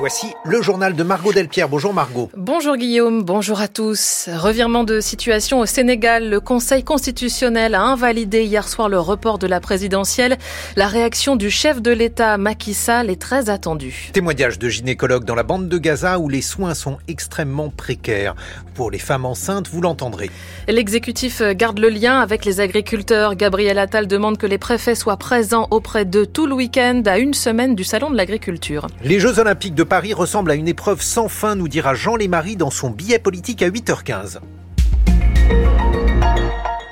voici le journal de Margot Delpierre. Bonjour Margot. Bonjour Guillaume, bonjour à tous. Revirement de situation au Sénégal. Le Conseil constitutionnel a invalidé hier soir le report de la présidentielle. La réaction du chef de l'État, Macky Sall, est très attendue. Témoignage de gynécologues dans la bande de Gaza où les soins sont extrêmement précaires. Pour les femmes enceintes, vous l'entendrez. L'exécutif garde le lien avec les agriculteurs. Gabriel Attal demande que les préfets soient présents auprès d'eux tout le week-end à une semaine du Salon de l'agriculture. Les Jeux Olympiques de Paris ressemblent à une épreuve sans fin, nous dira Jean Lémarie dans son billet politique à 8h15.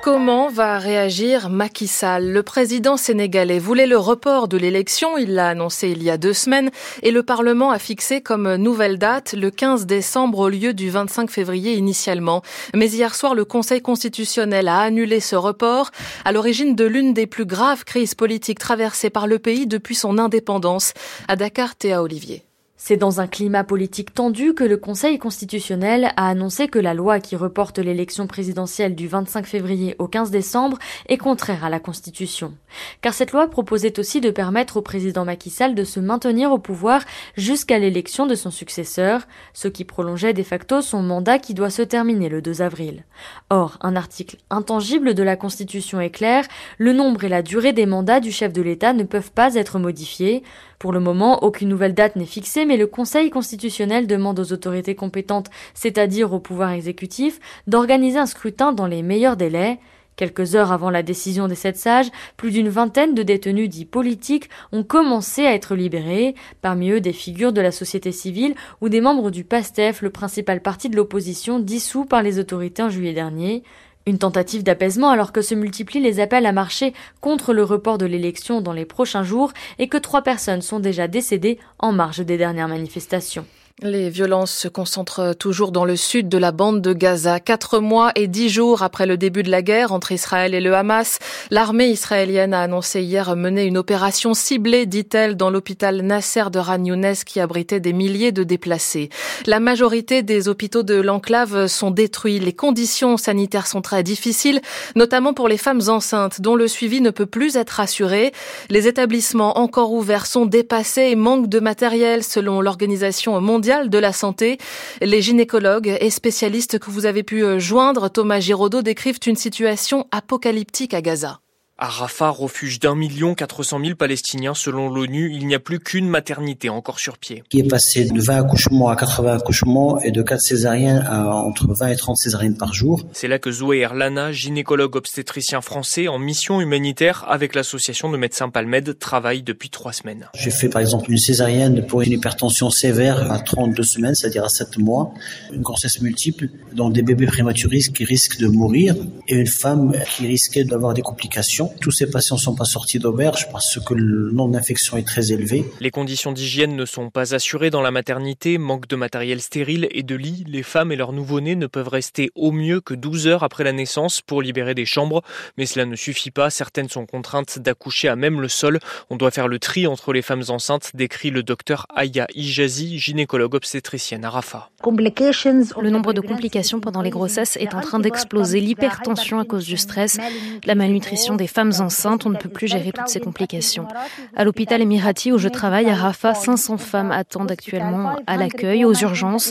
Comment va réagir Macky Sall? Le président sénégalais voulait le report de l'élection, il l'a annoncé il y a deux semaines, et le Parlement a fixé comme nouvelle date le 15 décembre au lieu du 25 février initialement. Mais hier soir, le Conseil constitutionnel a annulé ce report, à l'origine de l'une des plus graves crises politiques traversées par le pays depuis son indépendance. À Dakar, Théa Olivier. C'est dans un climat politique tendu que le Conseil constitutionnel a annoncé que la loi qui reporte l'élection présidentielle du 25 février au 15 décembre est contraire à la Constitution. Car cette loi proposait aussi de permettre au président Macky Sall de se maintenir au pouvoir jusqu'à l'élection de son successeur, ce qui prolongeait de facto son mandat qui doit se terminer le 2 avril. Or, un article intangible de la Constitution est clair, le nombre et la durée des mandats du chef de l'État ne peuvent pas être modifiés. Pour le moment, aucune nouvelle date n'est fixée, mais le Conseil constitutionnel demande aux autorités compétentes, c'est-à-dire au pouvoir exécutif, d'organiser un scrutin dans les meilleurs délais. Quelques heures avant la décision des sept sages, plus d'une vingtaine de détenus dits politiques ont commencé à être libérés, parmi eux des figures de la société civile ou des membres du PASTEF, le principal parti de l'opposition dissous par les autorités en juillet dernier. Une tentative d'apaisement alors que se multiplient les appels à marcher contre le report de l'élection dans les prochains jours et que trois personnes sont déjà décédées en marge des dernières manifestations. Les violences se concentrent toujours dans le sud de la bande de Gaza. Quatre mois et dix jours après le début de la guerre entre Israël et le Hamas, l'armée israélienne a annoncé hier mener une opération ciblée, dit-elle, dans l'hôpital Nasser de Ran qui abritait des milliers de déplacés. La majorité des hôpitaux de l'enclave sont détruits. Les conditions sanitaires sont très difficiles, notamment pour les femmes enceintes dont le suivi ne peut plus être assuré. Les établissements encore ouverts sont dépassés et manquent de matériel selon l'Organisation mondiale de la santé. Les gynécologues et spécialistes que vous avez pu euh, joindre, Thomas Giraudot, décrivent une situation apocalyptique à Gaza. À Rafah, refuge d'un million quatre cent mille Palestiniens selon l'ONU, il n'y a plus qu'une maternité encore sur pied. Qui est passé de 20 accouchements à 80 accouchements et de 4 césariens à entre 20 et 30 césariennes par jour. C'est là que Zoé Erlana, gynécologue obstétricien français en mission humanitaire avec l'association de médecins Palmed, travaille depuis trois semaines. J'ai fait par exemple une césarienne pour une hypertension sévère à 32 semaines, c'est-à-dire à 7 mois, une grossesse multiple, donc des bébés prématurés qui risquent de mourir et une femme qui risquait d'avoir des complications. Tous ces patients ne sont pas sortis d'auberge parce que le nombre d'infections est très élevé. Les conditions d'hygiène ne sont pas assurées dans la maternité, manque de matériel stérile et de lits. Les femmes et leurs nouveau-nés ne peuvent rester au mieux que 12 heures après la naissance pour libérer des chambres. Mais cela ne suffit pas. Certaines sont contraintes d'accoucher à même le sol. On doit faire le tri entre les femmes enceintes, décrit le docteur Aya Ijazi, gynécologue obstétricienne à Rafah. Le nombre de complications pendant les grossesses est en train d'exploser. L'hypertension à cause du stress, la malnutrition des femmes femmes enceintes, on ne peut plus gérer toutes ces complications. À l'hôpital Emirati où je travaille à Rafah, 500 femmes attendent actuellement à l'accueil, aux urgences.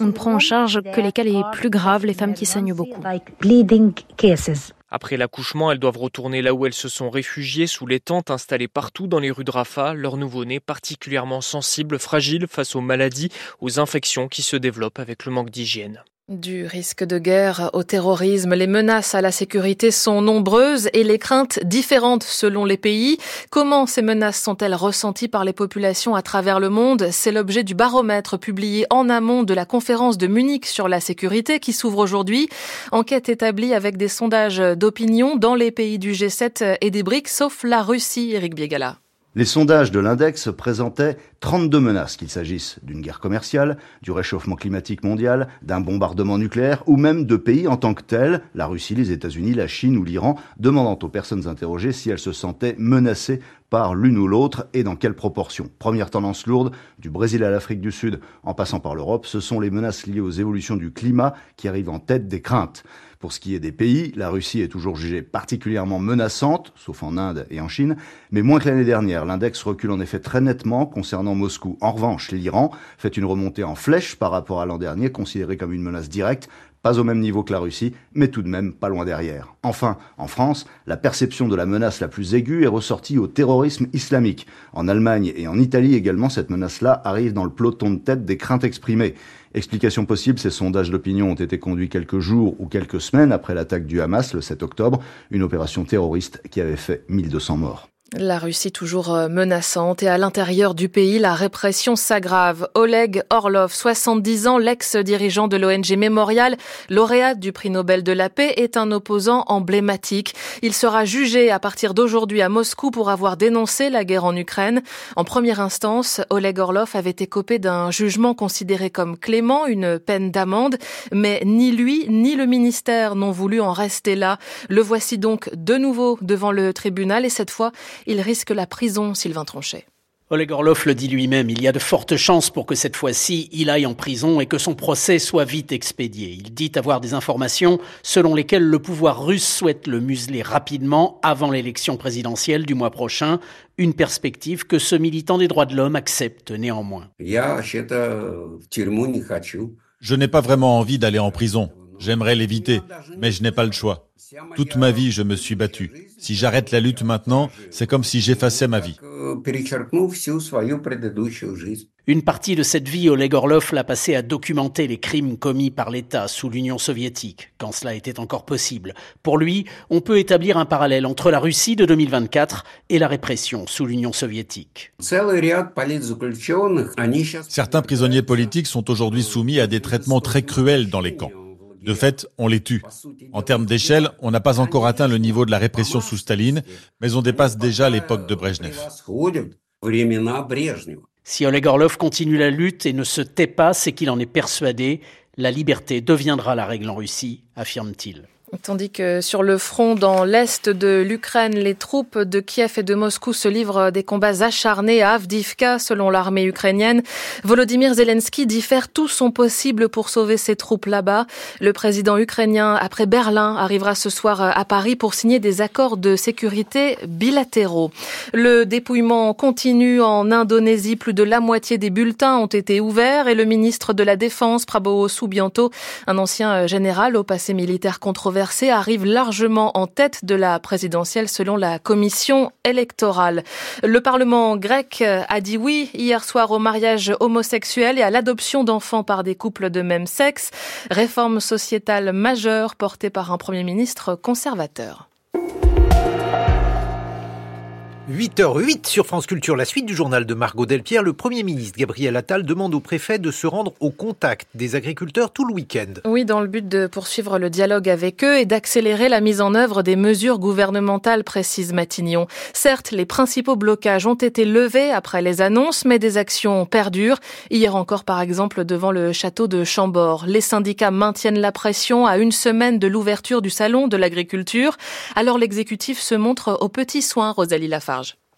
On ne prend en charge que les cas les plus graves, les femmes qui saignent beaucoup. Après l'accouchement, elles doivent retourner là où elles se sont réfugiées, sous les tentes installées partout dans les rues de Rafah, leur nouveau-né particulièrement sensible, fragile face aux maladies, aux infections qui se développent avec le manque d'hygiène. Du risque de guerre au terrorisme, les menaces à la sécurité sont nombreuses et les craintes différentes selon les pays. Comment ces menaces sont-elles ressenties par les populations à travers le monde? C'est l'objet du baromètre publié en amont de la conférence de Munich sur la sécurité qui s'ouvre aujourd'hui. Enquête établie avec des sondages d'opinion dans les pays du G7 et des BRICS, sauf la Russie, Eric Biegala. Les sondages de l'index présentaient 32 menaces, qu'il s'agisse d'une guerre commerciale, du réchauffement climatique mondial, d'un bombardement nucléaire ou même de pays en tant que tels, la Russie, les États-Unis, la Chine ou l'Iran, demandant aux personnes interrogées si elles se sentaient menacées par l'une ou l'autre et dans quelle proportion. Première tendance lourde, du Brésil à l'Afrique du Sud en passant par l'Europe, ce sont les menaces liées aux évolutions du climat qui arrivent en tête des craintes. Pour ce qui est des pays, la Russie est toujours jugée particulièrement menaçante, sauf en Inde et en Chine, mais moins que l'année dernière. L'index recule en effet très nettement concernant Moscou. En revanche, l'Iran fait une remontée en flèche par rapport à l'an dernier, considéré comme une menace directe, pas au même niveau que la Russie, mais tout de même pas loin derrière. Enfin, en France, la perception de la menace la plus aiguë est ressortie au terrorisme islamique. En Allemagne et en Italie également, cette menace-là arrive dans le peloton de tête des craintes exprimées. Explication possible, ces sondages d'opinion ont été conduits quelques jours ou quelques semaines après l'attaque du Hamas le 7 octobre, une opération terroriste qui avait fait 1200 morts. La Russie toujours euh, menaçante et à l'intérieur du pays, la répression s'aggrave. Oleg Orlov, 70 ans, l'ex-dirigeant de l'ONG Mémorial, lauréat du prix Nobel de la paix, est un opposant emblématique. Il sera jugé à partir d'aujourd'hui à Moscou pour avoir dénoncé la guerre en Ukraine. En première instance, Oleg Orlov avait écopé d'un jugement considéré comme clément, une peine d'amende, mais ni lui ni le ministère n'ont voulu en rester là. Le voici donc de nouveau devant le tribunal et cette fois, il risque la prison, Sylvain Tronchet. Oleg Orlov le dit lui-même, il y a de fortes chances pour que cette fois-ci, il aille en prison et que son procès soit vite expédié. Il dit avoir des informations selon lesquelles le pouvoir russe souhaite le museler rapidement avant l'élection présidentielle du mois prochain, une perspective que ce militant des droits de l'homme accepte néanmoins. Je n'ai pas vraiment envie d'aller en prison. J'aimerais l'éviter, mais je n'ai pas le choix. Toute ma vie, je me suis battu. Si j'arrête la lutte maintenant, c'est comme si j'effaçais ma vie. Une partie de cette vie, Oleg Orlov l'a passé à documenter les crimes commis par l'État sous l'Union soviétique, quand cela était encore possible. Pour lui, on peut établir un parallèle entre la Russie de 2024 et la répression sous l'Union soviétique. Certains prisonniers politiques sont aujourd'hui soumis à des traitements très cruels dans les camps. De fait, on les tue. En termes d'échelle, on n'a pas encore atteint le niveau de la répression sous Staline, mais on dépasse déjà l'époque de Brejnev. Si Oleg Orlov continue la lutte et ne se tait pas, c'est qu'il en est persuadé. La liberté deviendra la règle en Russie, affirme-t-il. Tandis que sur le front dans l'est de l'Ukraine, les troupes de Kiev et de Moscou se livrent des combats acharnés à Avdivka, selon l'armée ukrainienne. Volodymyr Zelensky dit faire tout son possible pour sauver ses troupes là-bas. Le président ukrainien, après Berlin, arrivera ce soir à Paris pour signer des accords de sécurité bilatéraux. Le dépouillement continue en Indonésie. Plus de la moitié des bulletins ont été ouverts et le ministre de la Défense, Prabowo Subianto, un ancien général au passé militaire controversé, arrive largement en tête de la présidentielle selon la commission électorale. Le Parlement grec a dit oui hier soir au mariage homosexuel et à l'adoption d'enfants par des couples de même sexe, réforme sociétale majeure portée par un Premier ministre conservateur. 8h08 sur France Culture, la suite du journal de Margot Delpierre. Le Premier ministre Gabriel Attal demande au préfet de se rendre au contact des agriculteurs tout le week-end. Oui, dans le but de poursuivre le dialogue avec eux et d'accélérer la mise en œuvre des mesures gouvernementales, précise Matignon. Certes, les principaux blocages ont été levés après les annonces, mais des actions perdurent. Hier encore, par exemple, devant le château de Chambord. Les syndicats maintiennent la pression à une semaine de l'ouverture du salon de l'agriculture. Alors l'exécutif se montre aux petits soins, Rosalie Lafarge.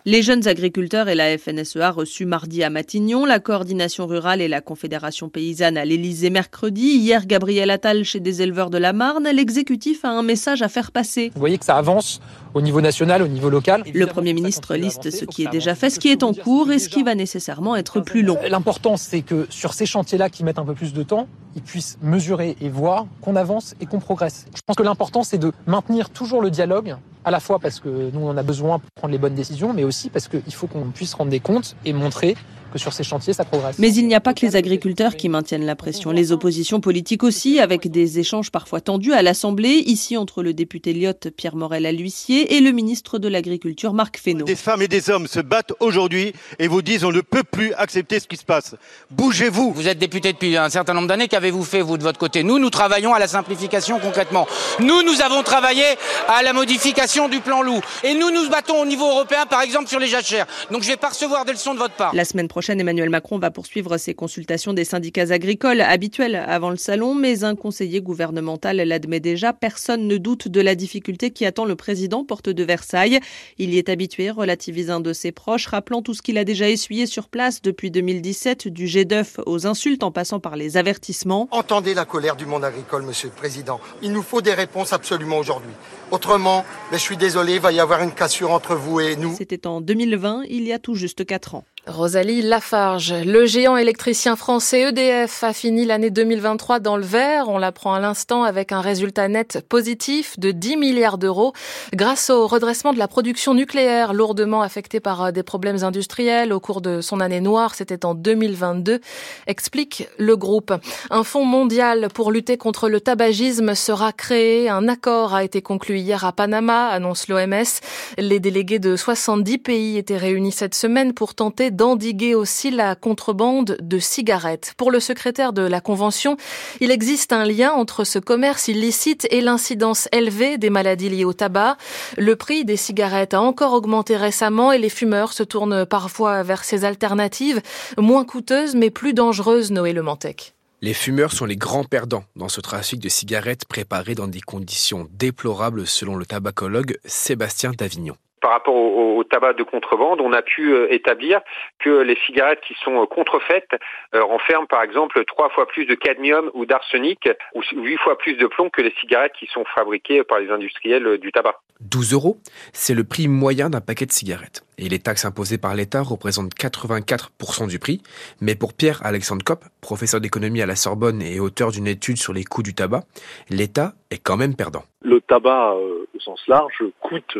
Les jeunes agriculteurs et la FNSEA reçus mardi à Matignon, la coordination rurale et la Confédération paysanne à l'Élysée mercredi, hier Gabriel Attal chez des éleveurs de la Marne, l'exécutif a un message à faire passer. Vous voyez que ça avance au niveau national, au niveau local. Le Premier ministre liste ce qui est déjà fait, ce qui est en cours et ce qui va nécessairement être plus long. L'important, c'est que sur ces chantiers-là qui mettent un peu plus de temps, ils puissent mesurer et voir qu'on avance et qu'on progresse. Je pense que l'important, c'est de maintenir toujours le dialogue à la fois parce que nous, on a besoin pour prendre les bonnes décisions, mais aussi parce qu'il faut qu'on puisse rendre des comptes et montrer que sur ces chantiers, ça progresse. Mais il n'y a pas que les agriculteurs qui maintiennent la pression. Les oppositions politiques aussi, avec des échanges parfois tendus à l'Assemblée, ici entre le député Lyotte Pierre Morel à l'huissier et le ministre de l'Agriculture Marc Fesneau. Des femmes et des hommes se battent aujourd'hui et vous disent on ne peut plus accepter ce qui se passe. Bougez-vous. Vous êtes député depuis un certain nombre d'années. Qu'avez-vous fait, vous, de votre côté? Nous, nous travaillons à la simplification concrètement. Nous, nous avons travaillé à la modification du plan loup. Et nous, nous battons au niveau européen, par exemple, sur les jachères. Donc je vais pas recevoir des leçons de votre part. La semaine prochaine, prochaine, Emmanuel Macron va poursuivre ses consultations des syndicats agricoles habituelles avant le salon, mais un conseiller gouvernemental l'admet déjà. Personne ne doute de la difficulté qui attend le président porte de Versailles. Il y est habitué, relativise un de ses proches, rappelant tout ce qu'il a déjà essuyé sur place depuis 2017, du jet d'œuf aux insultes en passant par les avertissements. Entendez la colère du monde agricole, monsieur le président. Il nous faut des réponses absolument aujourd'hui. Autrement, mais je suis désolé, il va y avoir une cassure entre vous et nous. C'était en 2020, il y a tout juste 4 ans. Rosalie Lafarge, le géant électricien français EDF a fini l'année 2023 dans le vert. On l'apprend à l'instant avec un résultat net positif de 10 milliards d'euros grâce au redressement de la production nucléaire lourdement affectée par euh, des problèmes industriels au cours de son année noire. C'était en 2022, explique le groupe. Un fonds mondial pour lutter contre le tabagisme sera créé. Un accord a été conclu hier à Panama, annonce l'OMS. Les délégués de 70 pays étaient réunis cette semaine pour tenter d'endiguer aussi la contrebande de cigarettes. Pour le secrétaire de la Convention, il existe un lien entre ce commerce illicite et l'incidence élevée des maladies liées au tabac. Le prix des cigarettes a encore augmenté récemment et les fumeurs se tournent parfois vers ces alternatives moins coûteuses mais plus dangereuses, Noé Lemantec. Les fumeurs sont les grands perdants dans ce trafic de cigarettes préparées dans des conditions déplorables selon le tabacologue Sébastien Davignon par rapport au, tabac de contrebande, on a pu euh, établir que les cigarettes qui sont euh, contrefaites euh, renferment par exemple trois fois plus de cadmium ou d'arsenic ou huit fois plus de plomb que les cigarettes qui sont fabriquées par les industriels du tabac. 12 euros, c'est le prix moyen d'un paquet de cigarettes. Et les taxes imposées par l'État représentent 84% du prix. Mais pour Pierre-Alexandre Kopp, professeur d'économie à la Sorbonne et auteur d'une étude sur les coûts du tabac, l'État est quand même perdant. Le tabac, au sens large, coûte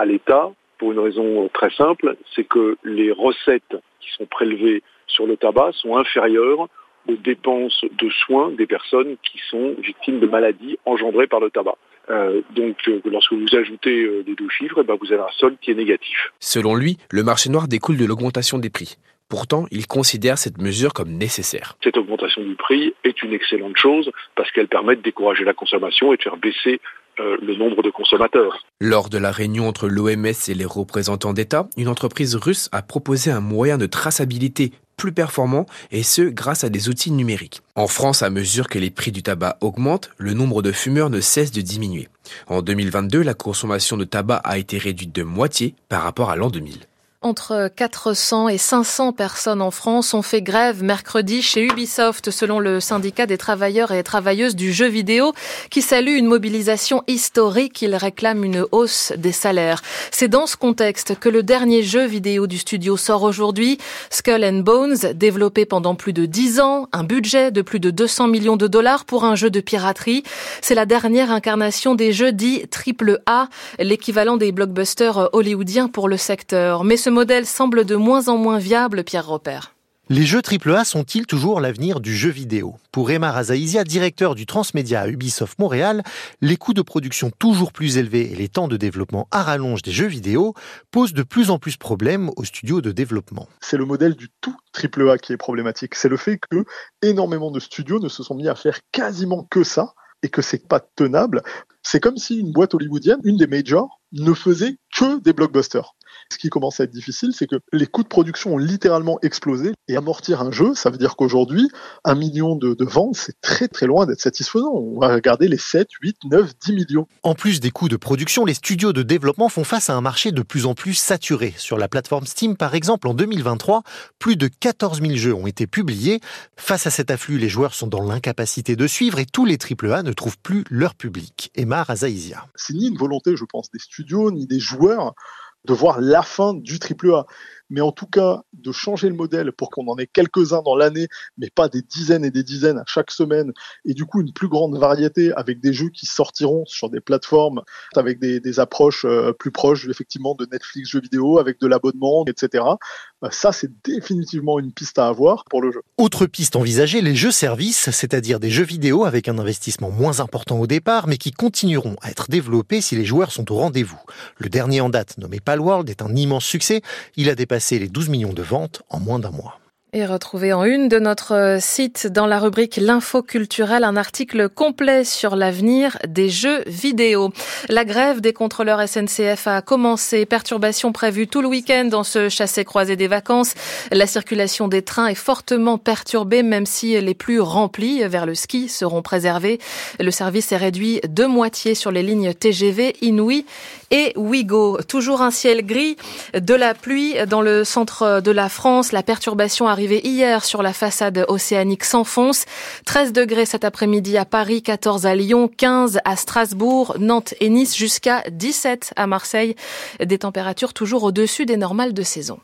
à l'État pour une raison très simple, c'est que les recettes qui sont prélevées sur le tabac sont inférieures aux dépenses de soins des personnes qui sont victimes de maladies engendrées par le tabac. Euh, donc, euh, lorsque vous ajoutez euh, les deux chiffres, eh ben, vous avez un solde qui est négatif. Selon lui, le marché noir découle de l'augmentation des prix. Pourtant, il considère cette mesure comme nécessaire. Cette augmentation du prix est une excellente chose parce qu'elle permet de décourager la consommation et de faire baisser euh, le nombre de consommateurs. Lors de la réunion entre l'OMS et les représentants d'État, une entreprise russe a proposé un moyen de traçabilité plus performant et ce grâce à des outils numériques. En France, à mesure que les prix du tabac augmentent, le nombre de fumeurs ne cesse de diminuer. En 2022, la consommation de tabac a été réduite de moitié par rapport à l'an 2000. Entre 400 et 500 personnes en France ont fait grève mercredi chez Ubisoft, selon le syndicat des travailleurs et travailleuses du jeu vidéo, qui salue une mobilisation historique. Il réclame une hausse des salaires. C'est dans ce contexte que le dernier jeu vidéo du studio sort aujourd'hui, Skull and Bones, développé pendant plus de 10 ans, un budget de plus de 200 millions de dollars pour un jeu de piraterie. C'est la dernière incarnation des jeux dits triple A, l'équivalent des blockbusters hollywoodiens pour le secteur. Mais ce ce modèle semble de moins en moins viable, Pierre Repère. Les jeux AAA sont-ils toujours l'avenir du jeu vidéo? Pour Emma Razaïzia, directeur du transmédia à Ubisoft Montréal, les coûts de production toujours plus élevés et les temps de développement à rallonge des jeux vidéo posent de plus en plus problème aux studios de développement. C'est le modèle du tout AAA qui est problématique. C'est le fait que énormément de studios ne se sont mis à faire quasiment que ça et que c'est pas tenable. C'est comme si une boîte hollywoodienne, une des majors, ne faisait que des blockbusters. Ce qui commence à être difficile, c'est que les coûts de production ont littéralement explosé. Et amortir un jeu, ça veut dire qu'aujourd'hui, un million de, ventes, c'est très très loin d'être satisfaisant. On va regarder les 7, 8, 9, 10 millions. En plus des coûts de production, les studios de développement font face à un marché de plus en plus saturé. Sur la plateforme Steam, par exemple, en 2023, plus de 14 000 jeux ont été publiés. Face à cet afflux, les joueurs sont dans l'incapacité de suivre et tous les AAA ne trouvent plus leur public. Emma Razaïzia. C'est ni une volonté, je pense, des studios ni des joueurs de voir la fin du triple A mais en tout cas de changer le modèle pour qu'on en ait quelques-uns dans l'année, mais pas des dizaines et des dizaines à chaque semaine, et du coup une plus grande variété avec des jeux qui sortiront sur des plateformes avec des, approches euh, plus proches effectivement de Netflix jeux vidéo, avec de l'abonnement, etc. Bah, ça, c'est définitivement une piste à avoir pour le jeu. Autre piste envisagée, les jeux services, c'est-à-dire des jeux vidéo avec un investissement moins important au départ, mais qui continueront à être développés si les joueurs sont au rendez-vous. Le dernier en date, nommé Palworld, est un immense succès. Il a dépassé les 12 millions de ventes en moins d'un mois. Et retrouver en une de notre site dans la rubrique L'info culturelle un article complet sur l'avenir des jeux vidéo. La grève des contrôleurs SNCF a commencé. Perturbations prévues tout le week-end dans ce chassé-croisé des vacances. La circulation des trains est fortement perturbée, même si les plus remplis vers le ski seront préservés. Le service est réduit de moitié sur les lignes TGV, Inouï et Ouigo. Toujours un ciel gris, de la pluie dans le centre de la France. La perturbation hier sur la façade océanique s'enfonce. 13 degrés cet après-midi à Paris, 14 à Lyon, 15 à Strasbourg, Nantes et Nice, jusqu'à 17 à Marseille. Des températures toujours au-dessus des normales de saison.